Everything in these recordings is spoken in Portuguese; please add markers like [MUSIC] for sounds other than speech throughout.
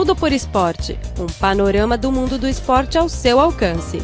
Tudo por Esporte um panorama do mundo do esporte ao seu alcance.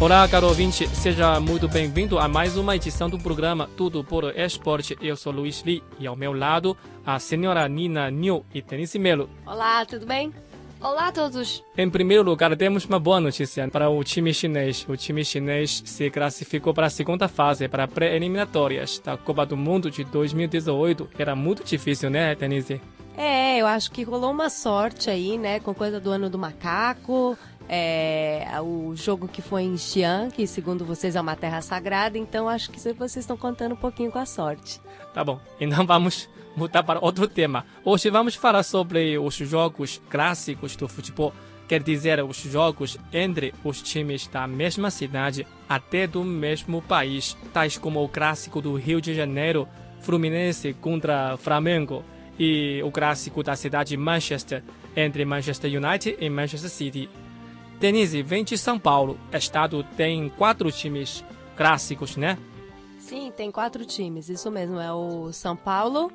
Olá, caro ouvinte, seja muito bem-vindo a mais uma edição do programa Tudo por Esporte. Eu sou Luiz Li e ao meu lado a senhora Nina New e Denise Melo. Olá, tudo bem? Olá a todos! Em primeiro lugar, temos uma boa notícia para o time chinês. O time chinês se classificou para a segunda fase, para pré-eliminatórias da Copa do Mundo de 2018. Era muito difícil, né, Denise? É, eu acho que rolou uma sorte aí, né, com coisa do ano do macaco. É, o jogo que foi em Xi'an, que segundo vocês é uma terra sagrada, então acho que vocês estão contando um pouquinho com a sorte. Tá bom, [LAUGHS] então vamos mudar para outro tema. Hoje vamos falar sobre os jogos clássicos do futebol. Quer dizer, os jogos entre os times da mesma cidade, até do mesmo país, tais como o clássico do Rio de Janeiro, Fluminense contra Flamengo e o clássico da cidade de Manchester entre Manchester United e Manchester City. Denise vem de São Paulo. Estado tem quatro times clássicos, né? Sim, tem quatro times. Isso mesmo. É o São Paulo,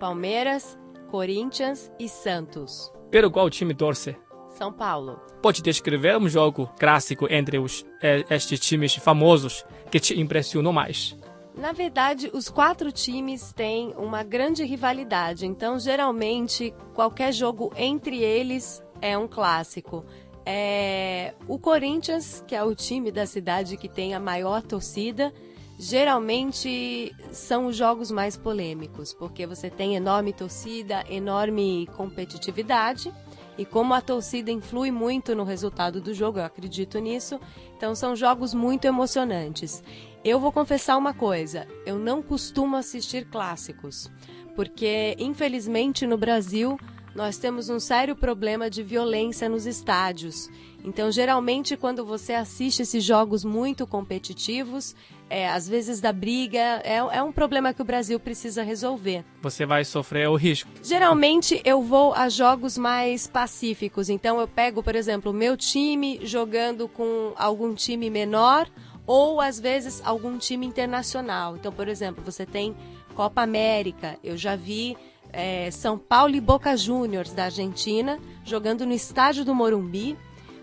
Palmeiras, Corinthians e Santos. Pelo qual time torce? São Paulo. Pode descrever um jogo clássico entre os, estes times famosos que te impressionou mais? Na verdade, os quatro times têm uma grande rivalidade, então geralmente qualquer jogo entre eles é um clássico. É... O Corinthians, que é o time da cidade que tem a maior torcida, geralmente são os jogos mais polêmicos, porque você tem enorme torcida, enorme competitividade. E como a torcida influi muito no resultado do jogo, eu acredito nisso, então são jogos muito emocionantes. Eu vou confessar uma coisa: eu não costumo assistir clássicos, porque infelizmente no Brasil nós temos um sério problema de violência nos estádios. Então, geralmente, quando você assiste esses jogos muito competitivos, é, às vezes da briga, é, é, um problema que o Brasil precisa resolver. Você vai sofrer o risco. Geralmente, eu vou a jogos mais pacíficos. Então, eu pego, por exemplo, o meu time jogando com algum time menor ou às vezes algum time internacional. Então, por exemplo, você tem Copa América. Eu já vi é, São Paulo e Boca Juniors da Argentina jogando no estádio do Morumbi.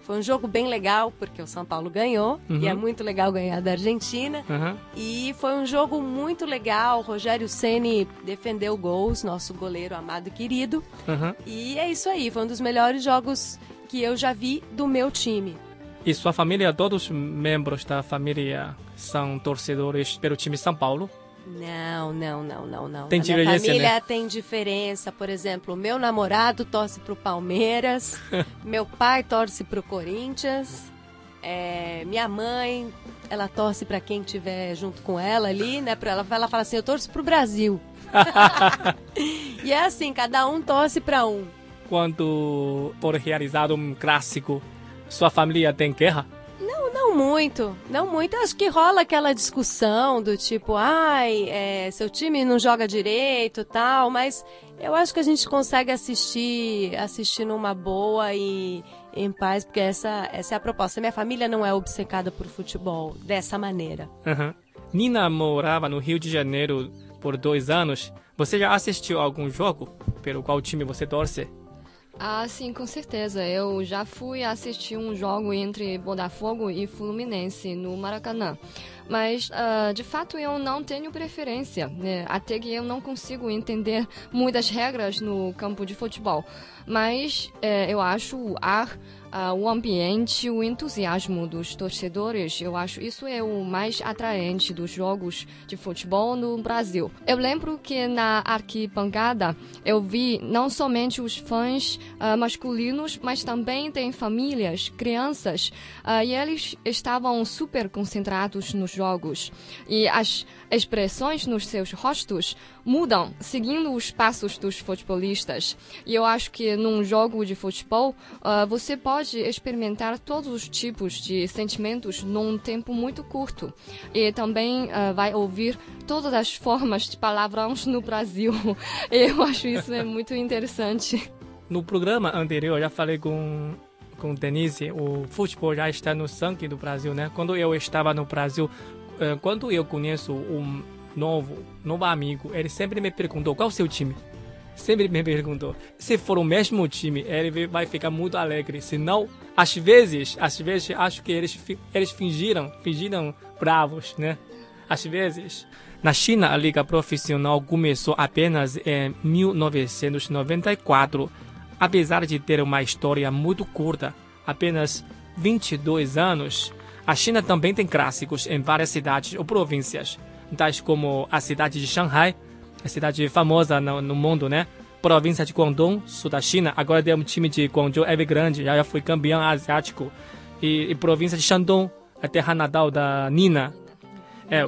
Foi um jogo bem legal, porque o São Paulo ganhou, uhum. e é muito legal ganhar da Argentina. Uhum. E foi um jogo muito legal. Rogério Ceni defendeu gols, nosso goleiro amado e querido. Uhum. E é isso aí, foi um dos melhores jogos que eu já vi do meu time. E sua família, todos os membros da família são torcedores pelo time São Paulo? Não, não, não, não, não. Tem minha família né? tem diferença. Por exemplo, meu namorado torce pro Palmeiras, [LAUGHS] meu pai torce pro Corinthians, é, minha mãe, ela torce para quem tiver junto com ela ali, né? Pra ela, ela fala assim, eu torço pro Brasil. [LAUGHS] e é assim, cada um torce para um. Quando for realizado um clássico, sua família tem guerra? Não muito, não muito. Acho que rola aquela discussão do tipo, ai, é, seu time não joga direito tal, mas eu acho que a gente consegue assistir, assistir numa boa e em paz, porque essa, essa é a proposta. Minha família não é obcecada por futebol dessa maneira. Uhum. Nina morava no Rio de Janeiro por dois anos. Você já assistiu algum jogo pelo qual time você torce? Ah, sim, com certeza. Eu já fui assistir um jogo entre Botafogo e Fluminense no Maracanã. Mas, uh, de fato, eu não tenho preferência, né? até que eu não consigo entender muitas regras no campo de futebol. Mas é, eu acho o ar uh, o ambiente, o entusiasmo dos torcedores, eu acho isso é o mais atraente dos jogos de futebol no Brasil. Eu lembro que na arquibancada eu vi não somente os fãs uh, masculinos, mas também tem famílias, crianças, e eles estavam super concentrados nos jogos. E as expressões nos seus rostos mudam seguindo os passos dos futebolistas. E eu acho que num jogo de futebol, uh, você pode experimentar todos os tipos de sentimentos num tempo muito curto. E também uh, vai ouvir todas as formas de palavrões no Brasil. [LAUGHS] eu acho isso é muito interessante. No programa anterior, eu já falei com com Denise, o futebol já está no sangue do Brasil, né? Quando eu estava no Brasil, eh, quando eu conheço um novo, novo amigo, ele sempre me perguntou qual é o seu time. sempre me perguntou, se for o mesmo time, ele vai ficar muito alegre. Se não, às vezes, às vezes acho que eles eles fingiram, fingiram bravos, né? Às vezes. Na China, a liga profissional começou apenas em 1994, apesar de ter uma história muito curta, apenas 22 anos. A China também tem clássicos em várias cidades ou províncias, tais como a cidade de Shanghai, a cidade famosa no, no mundo, né? Província de Guangdong, sul da China. Agora tem um time de Guangzhou Evergrande, já foi campeão asiático. E, e província de Shandong, a terra natal da Nina. É,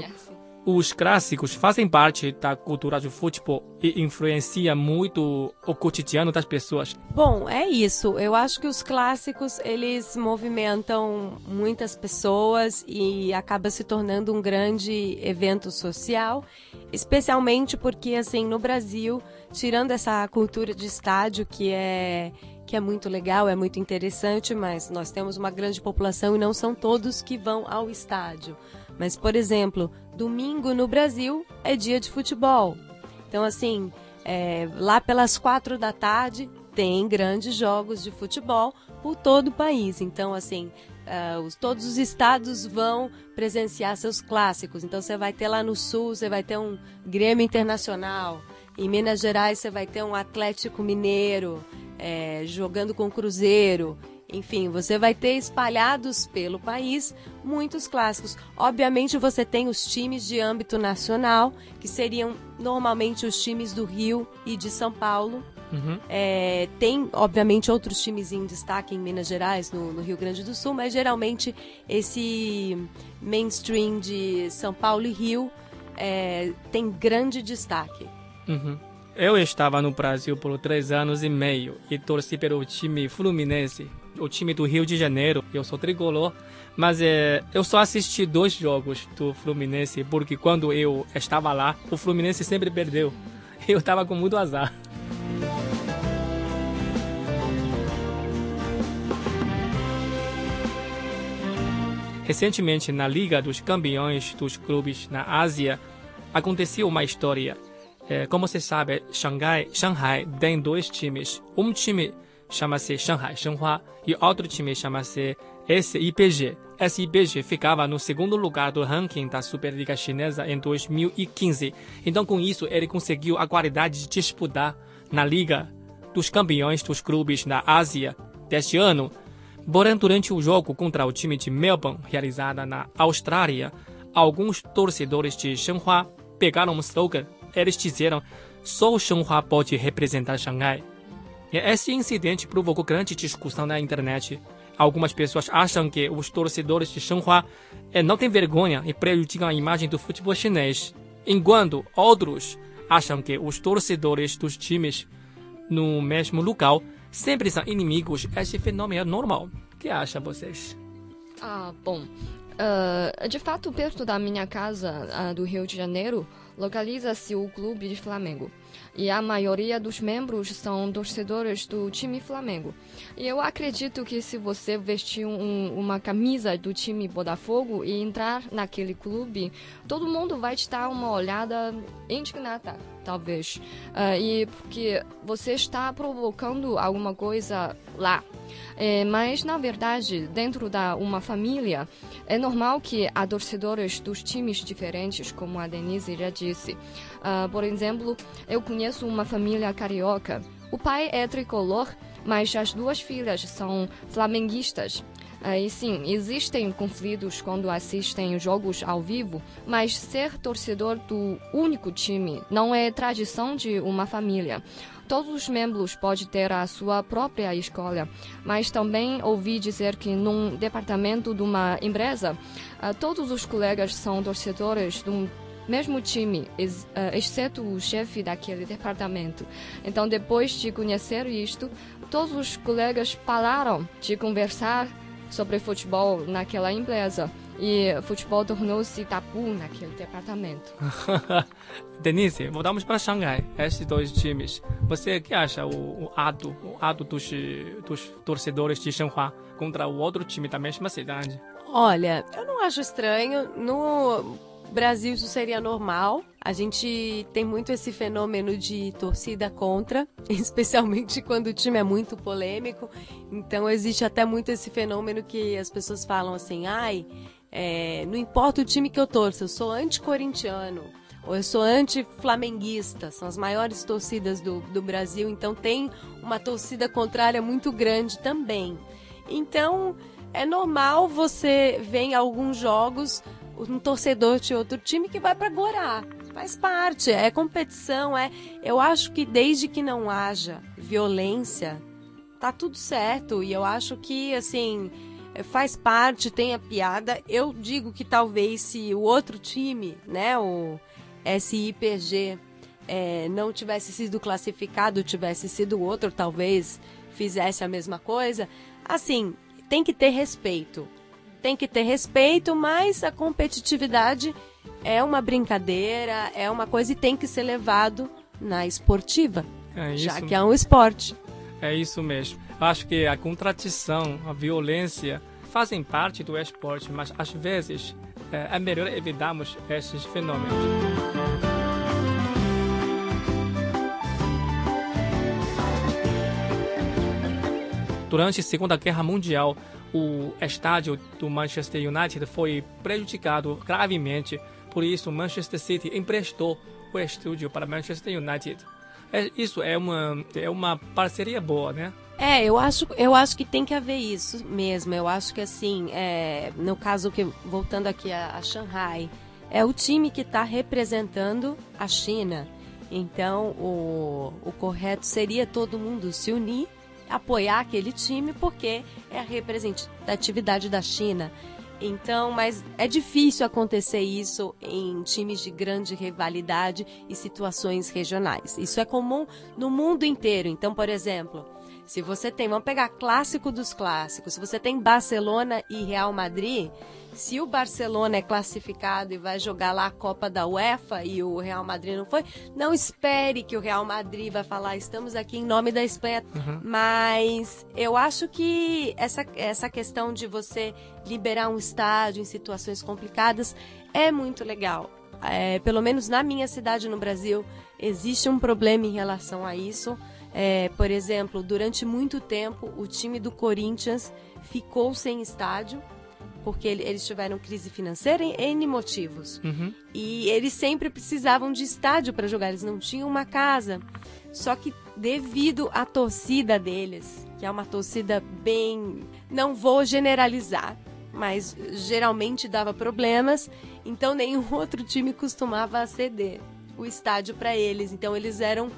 os clássicos fazem parte da cultura do futebol e influencia muito o cotidiano das pessoas. Bom, é isso. Eu acho que os clássicos eles movimentam muitas pessoas e acaba se tornando um grande evento social, especialmente porque assim no Brasil, tirando essa cultura de estádio que é que é muito legal, é muito interessante, mas nós temos uma grande população e não são todos que vão ao estádio. Mas, por exemplo, domingo no Brasil é dia de futebol. Então, assim, é, lá pelas quatro da tarde tem grandes jogos de futebol por todo o país. Então, assim, uh, os, todos os estados vão presenciar seus clássicos. Então, você vai ter lá no Sul, você vai ter um Grêmio Internacional. Em Minas Gerais, você vai ter um Atlético Mineiro é, jogando com o Cruzeiro. Enfim, você vai ter espalhados pelo país muitos clássicos. Obviamente, você tem os times de âmbito nacional, que seriam normalmente os times do Rio e de São Paulo. Uhum. É, tem, obviamente, outros times em destaque em Minas Gerais, no, no, Rio Grande do Sul, mas geralmente esse mainstream de São Paulo e Rio é, tem grande destaque. Uhum. Eu estava no Brasil por três anos e meio e torci pelo time Fluminense o time do Rio de Janeiro. Eu sou tricolor, mas é, eu só assisti dois jogos do Fluminense porque quando eu estava lá, o Fluminense sempre perdeu. [LAUGHS] Eu estava com muito azar. Recentemente, na Liga dos Campeões dos Clubes na Ásia, aconteceu uma história. É, como você sabe, Xangai, Shanghai tem dois times. Um time chama-se Shanghai Shenhua e outro time chama-se SIPG. SIPG ficava no segundo lugar do ranking da Superliga Chinesa em 2015. Então, com isso, ele conseguiu a qualidade de disputar na Liga dos Campeões dos Clubes na Ásia deste ano. Porém, durante o jogo contra o time de Melbourne, realizada na Austrália, alguns torcedores de Shenhua pegaram um slogan. Eles disseram: só o Shenhua pode representar Xangai. Esse incidente provocou grande discussão na internet. Algumas pessoas acham que os torcedores de Shanghua eh, não têm vergonha e prejudicam a imagem do futebol chinês, enquanto outros acham que os torcedores dos times no mesmo local sempre são inimigos. Esse fenômeno é normal. O que acham vocês? Ah, bom. Uh, de fato, perto da minha casa, uh, do Rio de Janeiro, localiza-se o Clube de Flamengo e a maioria dos membros são torcedores do time Flamengo. E eu acredito que se você vestir um, uma camisa do time Botafogo e entrar naquele clube, todo mundo vai te dar uma olhada indignada, talvez. Uh, e porque você está provocando alguma coisa lá. É, mas, na verdade, dentro da uma família, é normal que há torcedores dos times diferentes, como a Denise já disse. Uh, por exemplo, eu conheço uma família carioca. O pai é tricolor, mas as duas filhas são flamenguistas. E sim, existem conflitos quando assistem jogos ao vivo, mas ser torcedor do único time não é tradição de uma família. Todos os membros podem ter a sua própria escolha, mas também ouvi dizer que num departamento de uma empresa, uh, todos os colegas são torcedores de um mesmo time, uh, exceto o chefe daquele departamento. Então, depois de conhecer isto, todos os colegas pararam de conversar sobre futebol naquela empresa e futebol tornou-se tabu naquele departamento. [LAUGHS] Denise, voltamos para Xangai, esses dois times. Você que acha o, o ato, o ato dos, dos torcedores de Shanghai contra o outro time da mesma cidade? Olha, eu não acho estranho. No Brasil isso seria normal. A gente tem muito esse fenômeno de torcida contra, [LAUGHS] especialmente quando o time é muito polêmico. Então existe até muito esse fenômeno que as pessoas falam assim, ai, é, não importa o time que eu torço, eu sou anti-corintiano ou eu sou anti-flamenguista, são as maiores torcidas do, do Brasil, então tem uma torcida contrária muito grande também. Então é normal você ver em alguns jogos um torcedor de outro time que vai para gorar. Faz parte, é competição, é. Eu acho que desde que não haja violência, tá tudo certo. E eu acho que assim faz parte, tem a piada. Eu digo que talvez se o outro time, né, o SIPG, é, não tivesse sido classificado, tivesse sido outro, talvez fizesse a mesma coisa. Assim, tem que ter respeito. Tem que ter respeito, mas a competitividade é uma brincadeira, é uma coisa e tem que ser levado na esportiva, é já que é um esporte. É isso mesmo. Acho que a contradição, a violência fazem parte do esporte, mas às vezes é, é melhor evitarmos esses fenômenos. Durante a Segunda Guerra Mundial, o estádio do Manchester United foi prejudicado gravemente. Por isso, Manchester City emprestou o estúdio para Manchester United. É, isso é uma, é uma parceria boa, né? É, eu acho, eu acho que tem que haver isso mesmo. Eu acho que assim, é, no caso que voltando aqui a, a Shanghai, é o time que está representando a China. Então, o, o correto seria todo mundo se unir apoiar aquele time porque é a representatividade da China. Então, mas é difícil acontecer isso em times de grande rivalidade e situações regionais. Isso é comum no mundo inteiro. Então, por exemplo, se você tem, vamos pegar clássico dos clássicos, se você tem Barcelona e Real Madrid, se o Barcelona é classificado e vai jogar lá a Copa da UEFA e o Real Madrid não foi, não espere que o Real Madrid vai falar estamos aqui em nome da Espanha. Uhum. Mas eu acho que essa, essa questão de você liberar um estádio em situações complicadas é muito legal. É, pelo menos na minha cidade no Brasil, existe um problema em relação a isso. É, por exemplo, durante muito tempo, o time do Corinthians ficou sem estádio porque eles tiveram crise financeira em N motivos. Uhum. E eles sempre precisavam de estádio para jogar, eles não tinham uma casa. Só que devido à torcida deles, que é uma torcida bem. Não vou generalizar, mas geralmente dava problemas, então nenhum [LAUGHS] outro time costumava ceder o estádio para eles. Então eles eram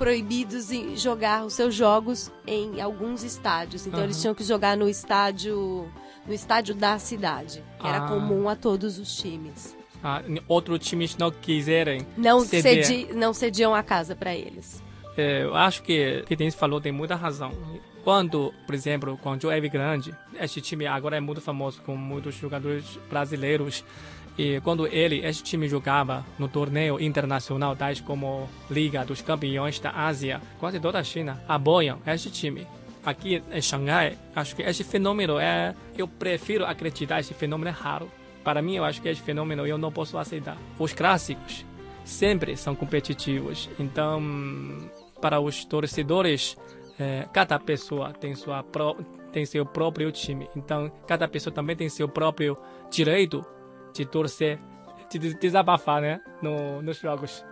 proibidos de jogar os seus jogos em alguns estádios. Então uhum. eles tinham que jogar no estádio no estádio da cidade, que ah. era comum a todos os times. Ah, outros times não quiserem não cedi, não cediam a casa para eles. É, eu acho que que Denis falou tem muita razão. Quando, por exemplo, quando o Grande, este time agora é muito famoso com muitos jogadores brasileiros. E quando ele, este time jogava no torneio internacional, tais como Liga dos Campeões da Ásia, quase toda a China apoiam este time aqui em Xangai, acho que esse fenômeno é. Eu prefiro acreditar esse fenômeno é raro. Para mim, eu acho que esse fenômeno eu não posso aceitar. Os clássicos sempre são competitivos. Então, para os torcedores, é, cada pessoa tem, sua pro, tem seu próprio time. Então, cada pessoa também tem seu próprio direito de torcer, de desabafar né, no, nos jogos.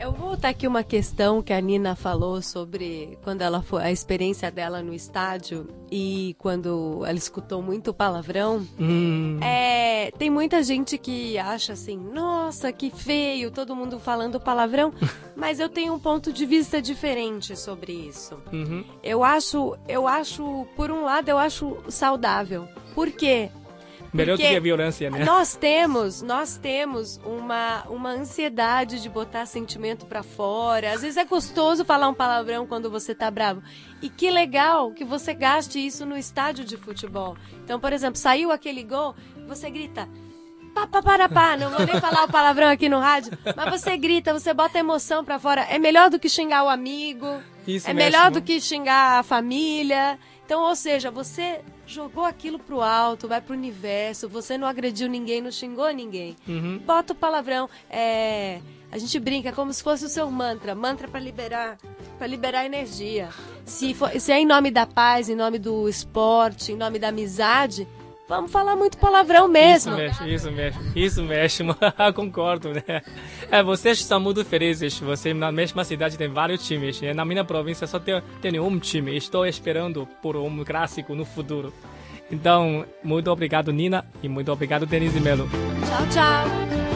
Eu vou voltar aqui uma questão que a Nina falou sobre quando ela foi a experiência dela no estádio e quando ela escutou muito palavrão. Hum. É, tem muita gente que acha assim, nossa, que feio, todo mundo falando palavrão. [LAUGHS] mas eu tenho um ponto de vista diferente sobre isso. Uhum. Eu acho, eu acho, por um lado, eu acho saudável. Por quê? Melhor do que a violência, né? Nós temos, nós temos uma, uma ansiedade de botar sentimento para fora. Às vezes é gostoso falar um palavrão quando você tá bravo. E que legal que você gaste isso no estádio de futebol. Então, por exemplo, saiu aquele gol, você grita pá, pá, para, pá. Não vou nem falar o palavrão aqui no rádio, mas você grita, você bota emoção pra fora. É melhor do que xingar o amigo. Isso é mesmo. melhor do que xingar a família. Então, ou seja, você jogou aquilo pro alto, vai pro universo, você não agrediu ninguém, não xingou ninguém. Uhum. Bota o palavrão. É, a gente brinca como se fosse o seu mantra, mantra para liberar, para liberar energia. Se, for, se é em nome da paz, em nome do esporte, em nome da amizade, Vamos falar muito palavrão mesmo. Isso mesmo, isso mesmo, isso mesmo, [LAUGHS] concordo, né? É, vocês são muito felizes, você na mesma cidade tem vários times, né? na minha província só tem, tem um time, estou esperando por um clássico no futuro. Então, muito obrigado Nina e muito obrigado Denise Melo. Tchau, tchau.